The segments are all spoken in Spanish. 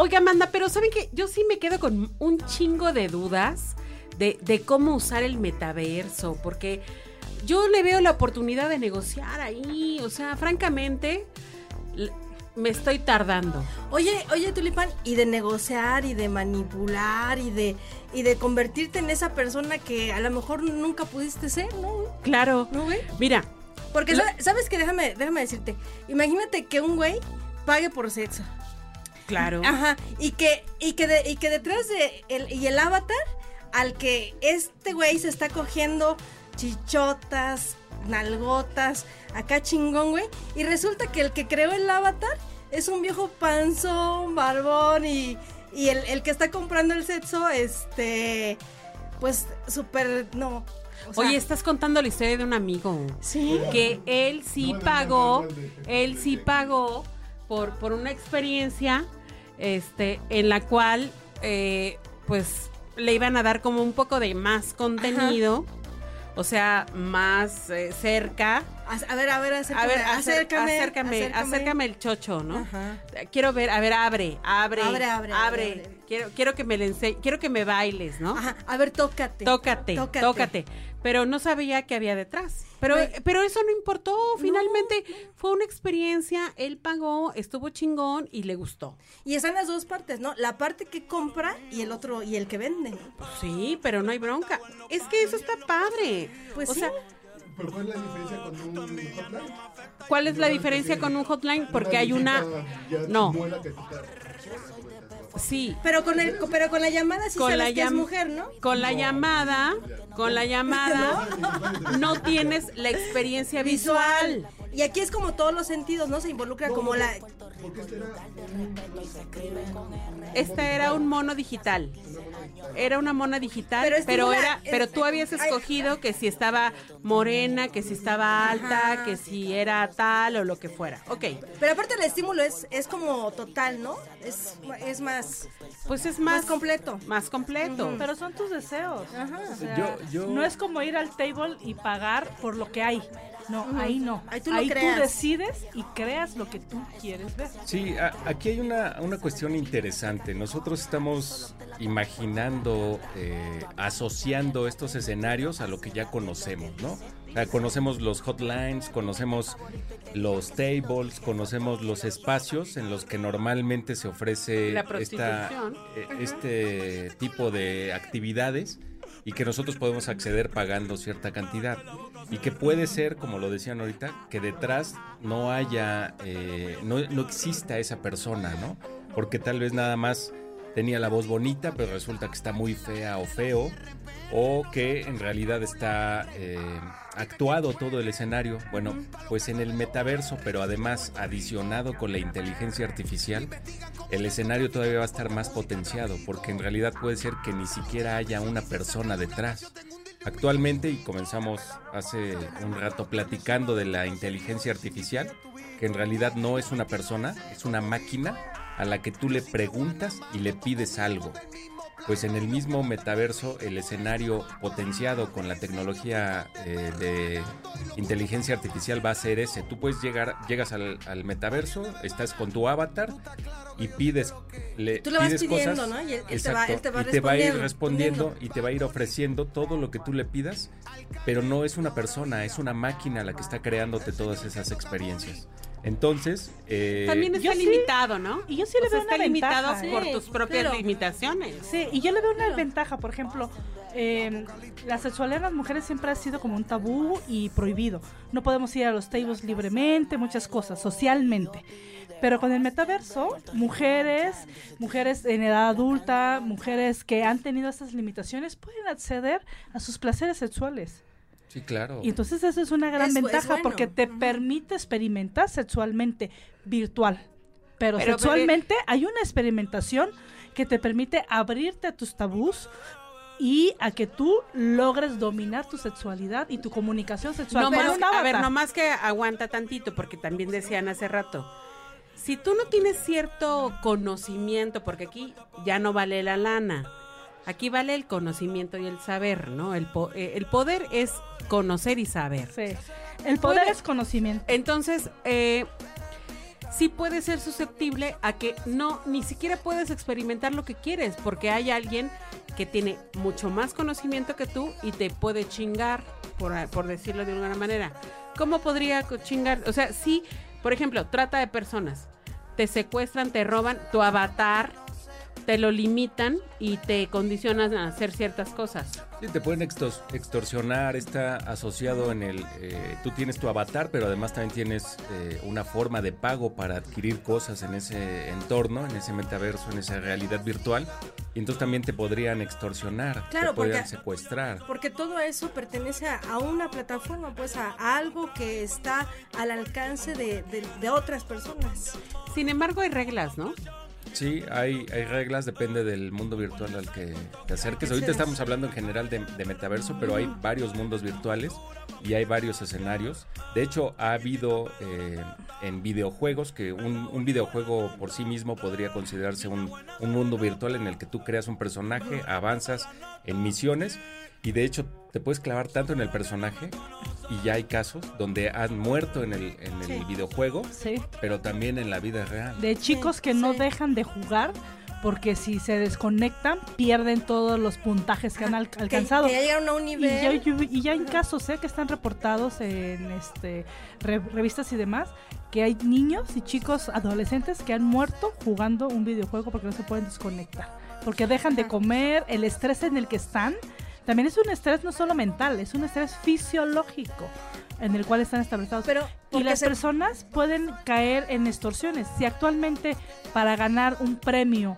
Oiga, Amanda, pero ¿saben qué? Yo sí me quedo con un chingo de dudas de, de cómo usar el metaverso, porque yo le veo la oportunidad de negociar ahí, o sea, francamente, me estoy tardando. Oye, oye, Tulipán, y de negociar y de manipular y de y de convertirte en esa persona que a lo mejor nunca pudiste ser, ¿no? Claro. ¿No, güey? Mira, Porque Lo- sabes que déjame déjame decirte, imagínate que un güey pague por sexo. Claro. Ajá, y que y que de- y que detrás de el y el avatar al que este güey se está cogiendo chichotas, nalgotas, acá chingón, güey, y resulta que el que creó el avatar es un viejo panzón, barbón y y el, el que está comprando el sexo este pues súper no. o sea, Oye, estás contando la historia de un amigo. sí. que él sí pagó, él sí pagó por, por una experiencia este, en la cual eh, pues le iban a dar como un poco de más contenido, o sea, más eh, cerca. A, ver, a ver, acércame, A ver, acércame, acércame, acércame, el chocho, ¿no? Ajá. Quiero ver, a ver, abre, abre, Abre, abre, abre, abre. Quiero, quiero que me le ense- quiero que me bailes, ¿no? Ajá, a ver, tócate. Tócate, tócate, Pero no sabía qué había detrás. Pero, Güey. pero eso no importó. Finalmente fue una experiencia. Él pagó, estuvo chingón y le gustó. Y están las dos partes, ¿no? La parte que compra y el otro, y el que vende. Pues sí, pero no hay bronca. Es que eso está padre. Pues o sí. sea, ¿Pero cuál es la diferencia con un hotline? ¿cuál es la diferencia con un hotline? Porque hay una. No, muela que quitar. sí. Pero con el, pero con la llamada sí Con sabes la que es mujer, ¿no? Con la llamada, con la llamada, no tienes la experiencia visual. Y aquí es como todos los sentidos, ¿no? Se involucra como la... Porque este era Este era un mono digital. Era una mona digital, Pero era, pero tú habías escogido que si estaba morena, que si estaba alta, Ajá. que si era tal o lo que fuera. Ok, Pero aparte el estímulo es, es como total, ¿no? Es, es más, pues es más más, completo. Más completo. Pero son tus deseos. Ajá. O sea, Yo- yo- No es como ir al table y pagar por lo que hay. No, ahí no. Ahí tú lo creas. decides y creas lo que tú quieres ver. Sí, a- aquí hay una, una cuestión interesante. Nosotros estamos imaginando, eh, asociando estos escenarios a lo que ya conocemos, ¿no? O sea, conocemos los hotlines, conocemos los tables, conocemos los espacios en los que normalmente se ofrece esta, eh, este tipo de actividades y que nosotros podemos acceder pagando cierta cantidad. Y que puede ser, como lo decían ahorita, que detrás no haya, eh, no, no exista esa persona, ¿no? Porque tal vez nada más tenía la voz bonita, pero resulta que está muy fea o feo, o que en realidad está eh, actuado todo el escenario. Bueno, pues en el metaverso, pero además adicionado con la inteligencia artificial, el escenario todavía va a estar más potenciado, porque en realidad puede ser que ni siquiera haya una persona detrás. Actualmente, y comenzamos hace un rato platicando de la inteligencia artificial, que en realidad no es una persona, es una máquina a la que tú le preguntas y le pides algo. Pues en el mismo metaverso, el escenario potenciado con la tecnología eh, de inteligencia artificial va a ser ese. Tú puedes llegar, llegas al, al metaverso, estás con tu avatar y pides, le, Tú le vas pidiendo, cosas. ¿no? Y él- él te va- él te va y te va a ir respondiendo, respondiendo y te va a ir ofreciendo todo lo que tú le pidas, pero no es una persona, es una máquina la que está creándote todas esas experiencias. Entonces, eh, También está sí- limitado, ¿no? y yo sí le O sea, veo una está limitado ventaja. por Sí, tus propias claro. limitaciones. Sí, y yo le veo una ventaja, por ejemplo, eh, la sexualidad en las mujeres siempre ha sido como un tabú y prohibido. No podemos ir a los tables libremente, muchas cosas, socialmente. Pero con el metaverso, mujeres, mujeres en edad adulta, mujeres que han tenido estas limitaciones, pueden acceder a sus placeres sexuales. Sí, claro. Y entonces eso es una gran Es bu- es ventaja bueno. porque te permite experimentar sexualmente virtual. Pero, Pero- sexualmente hay una experimentación que te permite abrirte a tus tabús y a que tú logres dominar tu sexualidad y tu comunicación sexual. No más, a ver, no más que aguanta tantito, porque también decían hace rato, si tú no tienes cierto conocimiento, porque aquí ya no vale la lana, aquí vale el conocimiento y el saber, ¿no? El, po- eh, el poder es conocer y saber. Sí. El poder Puede- es conocimiento. Entonces, eh, sí puede ser susceptible a que no, ni siquiera puedes experimentar lo que quieres, porque hay alguien que tiene mucho más conocimiento que tú y te puede chingar, por, por decirlo de alguna manera. ¿Cómo podría chingar? O sea, sí, por ejemplo, trata de personas. Te secuestran, te roban, tu avatar, te lo limitan y te condicionan a hacer ciertas cosas. Sí, te pueden extorsionar, está asociado en el... eh, tú tienes tu avatar, pero además también tienes eh, una forma de pago para adquirir cosas en ese entorno, en ese metaverso, en esa realidad virtual. Y entonces también te podrían extorsionar, Claro, te podrían porque- secuestrar. Porque todo eso pertenece a, a una plataforma, pues a, a algo que está al alcance de, de- de otras personas. Sin embargo, hay reglas, ¿no? Sí, hay, hay reglas, depende del mundo virtual al que te acerques. Ahorita estamos hablando en general de, de metaverso, pero hay varios mundos virtuales y hay varios escenarios. De hecho, ha habido eh, en videojuegos que un, un videojuego por sí mismo podría considerarse un, un mundo virtual en el que tú creas un personaje, avanzas en misiones y de hecho te puedes clavar tanto en el personaje y ya hay casos donde han muerto en el, en el Sí. videojuego, Sí. pero también en la vida real. De chicos que no dejan de jugar porque si se desconectan pierden todos los puntajes que han al- Que- alcanzado. Que, ya llegaron a un Y ya, y ya hay casos ¿eh? que están reportados en este re- revistas y demás que hay niños y chicos adolescentes que han muerto jugando un videojuego porque no se pueden desconectar porque dejan de comer el estrés en el que están también es un estrés no solo mental es un estrés fisiológico en el cual están establecidos Pero y las se- personas pueden caer en extorsiones. Si actualmente para ganar un premio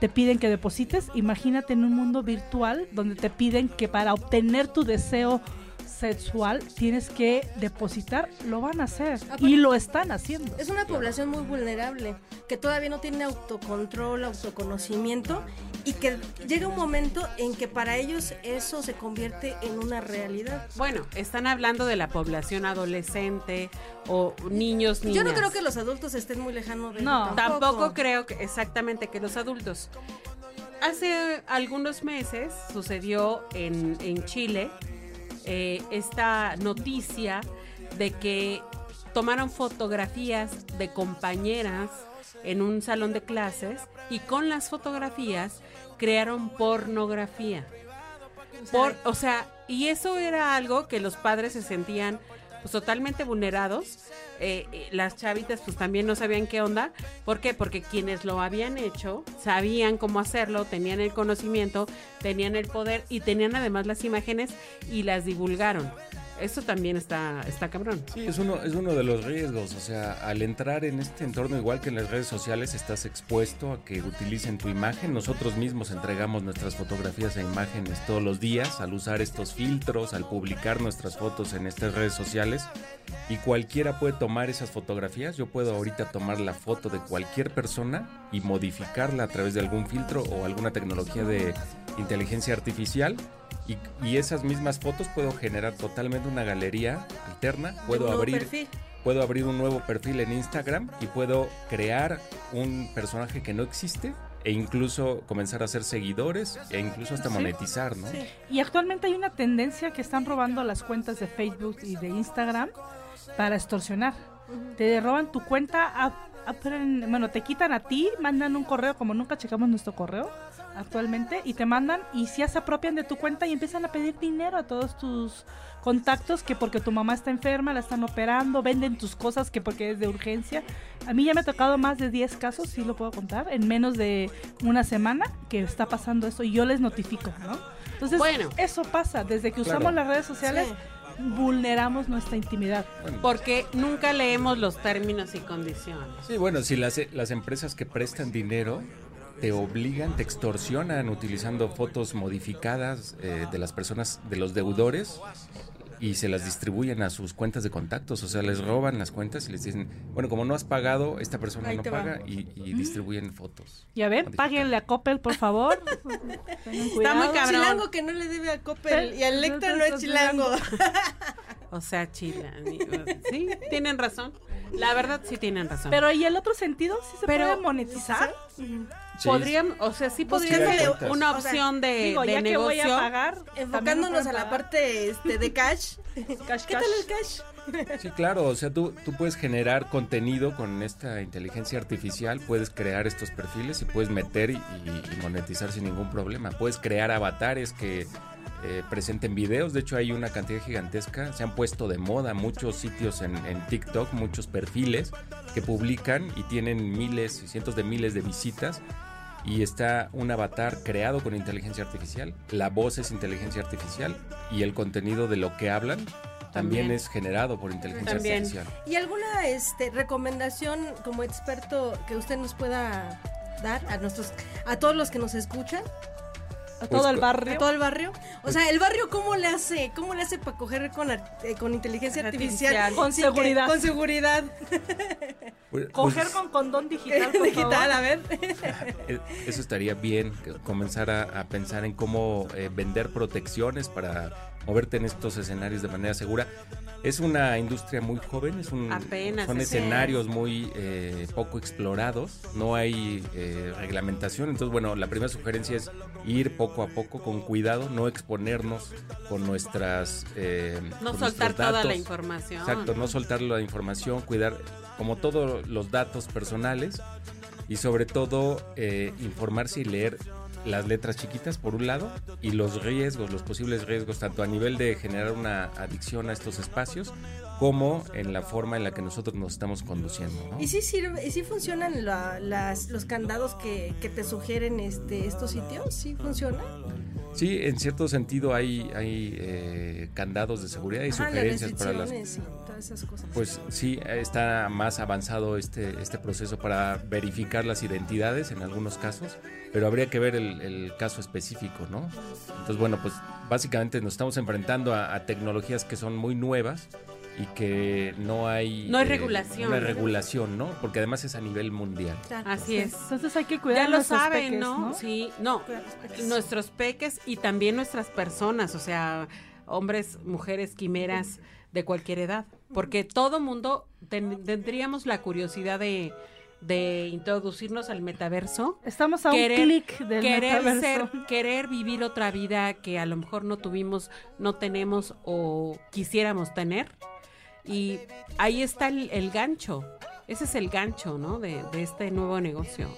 te piden que deposites, imagínate en un mundo virtual donde te piden que para obtener tu deseo sexual tienes que depositar, lo van a hacer Aparte- y lo están haciendo. Es una población muy vulnerable, que todavía no tiene autocontrol, autoconocimiento y que llega un momento en que para ellos eso se convierte en una realidad. Bueno, están hablando de la población adolescente o niños, niñas. Yo no creo que los adultos estén muy lejanos de No. Tampoco creo que exactamente que los adultos. Hace algunos meses sucedió en, en Chile eh, esta noticia de que tomaron fotografías de compañeras en un salón de clases y con las fotografías crearon pornografía. Por, o sea, y eso era algo que los padres se sentían pues totalmente vulnerados. Eh, eh, las chavitas pues también no sabían qué onda. ¿Por qué? Porque quienes lo habían hecho sabían cómo hacerlo, tenían el conocimiento, tenían el poder y tenían además las imágenes y las divulgaron. Eso también está, está cabrón. Sí, es uno, es uno de los riesgos. O sea, al entrar en este entorno, igual que en las redes sociales, estás expuesto a que utilicen tu imagen. Nosotros mismos entregamos nuestras fotografías e imágenes todos los días al usar estos filtros, al publicar nuestras fotos en estas redes sociales. Y cualquiera puede tomar esas fotografías. Yo puedo ahorita tomar la foto de cualquier persona y modificarla a través de algún filtro o alguna tecnología de inteligencia artificial. Y, y esas mismas fotos puedo generar totalmente una galería alterna. Puedo Un abrir perfil. puedo abrir un nuevo perfil en Instagram y puedo crear un personaje que no existe e incluso comenzar a hacer seguidores e incluso hasta monetizar, ¿no? Sí. Y actualmente hay una tendencia que están robando las cuentas de Facebook y de Instagram para extorsionar. Te roban tu cuenta, a- bueno, te quitan a ti, mandan un correo, como nunca checamos nuestro correo actualmente, y te mandan y ya se apropian de tu cuenta y empiezan a pedir dinero a todos tus contactos que porque tu mamá está enferma, la están operando, venden tus cosas que porque es de urgencia. A mí ya me ha tocado más de 10 casos, sí lo puedo contar, en menos de una semana que está pasando eso y yo les notifico, ¿no? Entonces, Bueno. eso pasa, desde que Claro. usamos las redes sociales, Sí. vulneramos nuestra intimidad. Bueno, Porque nunca leemos los términos y condiciones. sí, bueno, si las, las empresas que prestan dinero te obligan, te extorsionan utilizando fotos modificadas eh, de las personas, de los deudores, y se las distribuyen a sus cuentas de contactos, o sea, les roban las cuentas y les dicen, bueno, como no has pagado, esta persona Ahí no paga y, y distribuyen fotos. Ya ven, Modifican. páguenle a Coppel, por favor. Tengan cuidado. muy cabrón. Chilango que no le debe a Coppel y a Electra no es chilango. O sea, chila. Sí, tienen razón. La verdad sí tienen razón. Pero ¿y el otro sentido? ¿Sí se Pero- puede monetizar? Sí, podrían, o sea, sí Pues podría ser una O sea, opción de, Digo, de ya que voy a negocio. pagar... Enfocándonos a la parte este, de cash. Cash, ¿Qué cash. tal el cash? Sí, claro, o sea, tú, tú puedes generar contenido con esta inteligencia artificial, puedes crear estos perfiles y puedes meter y monetizar sin ningún problema. Puedes crear avatares que eh, presenten videos, de hecho hay una cantidad gigantesca, se han puesto de moda muchos sitios en, en TikTok, muchos perfiles que publican y tienen miles y cientos de miles de visitas. Y está un avatar creado con inteligencia artificial, la voz es inteligencia artificial y el contenido de lo que hablan también, También. es generado por inteligencia También. artificial. ¿Y alguna este, recomendación como experto que usted nos pueda dar a nuestros a todos los que nos escuchan? A todo el Pues, barrio. ¿A todo el barrio? O sea, ¿el barrio cómo le hace? ¿Cómo le hace para coger con, eh, con inteligencia artificial? Artificial. Con Sin que- seguridad. con seguridad. Pues- Coger pues, con condón digital, por Digital, favor. a ver. eh, Eso estaría bien, comenzar a, a pensar en cómo eh, vender protecciones para moverte en estos escenarios de manera segura. Es una industria muy joven, es un, Apenas, son escenarios muy eh, poco explorados, no hay eh, reglamentación, entonces bueno, la primera sugerencia es ir poco a poco con cuidado, no exponernos con nuestras... eh, No con soltar toda la información. Exacto, no soltar la información, cuidar como todos los datos personales y sobre todo eh, informarse y leer las letras chiquitas por un lado y los riesgos, los posibles riesgos, tanto a nivel de generar una adicción a estos espacios como en la forma en la que nosotros nos estamos conduciendo. ¿no? ¿Y sí sirve, y sí funcionan la- las, los candados que, que te sugieren este, estos sitios? ¿Sí funcionan? Sí, en cierto sentido hay, hay eh, candados de seguridad y las sugerencias para las y todas esas cosas. Pues sí, está más avanzado este, este proceso para verificar las identidades en algunos casos, pero habría que ver el, el caso específico, ¿no? Entonces, bueno, pues básicamente nos estamos enfrentando a, a tecnologías que son muy nuevas y que no hay... No hay regulación. No hay regulación, ¿no? Porque además es a nivel mundial. Así es. Entonces hay que cuidar Ya lo nuestros saben, peques, ¿no? Sí, no. Peques. Nuestros peques y también nuestras personas, o sea, hombres, mujeres, quimeras de cualquier edad. Porque todo mundo ten- tendríamos la curiosidad de, de introducirnos al metaverso. Estamos a un clic del querer metaverso. ser, querer vivir otra vida que a lo mejor no tuvimos, no tenemos o quisiéramos tener. Y ahí está el, gancho. Ese es el gancho, ¿no? De, de este nuevo negocio.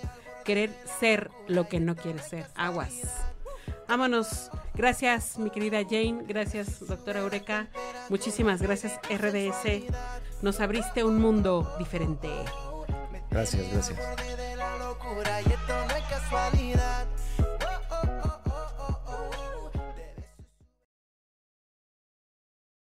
Querer ser lo que no quieres ser. Aguas. Vámonos. Gracias, mi querida Jane. Gracias, doctora Eureka. Muchísimas gracias, RDS. Nos abriste un mundo diferente. Gracias, gracias.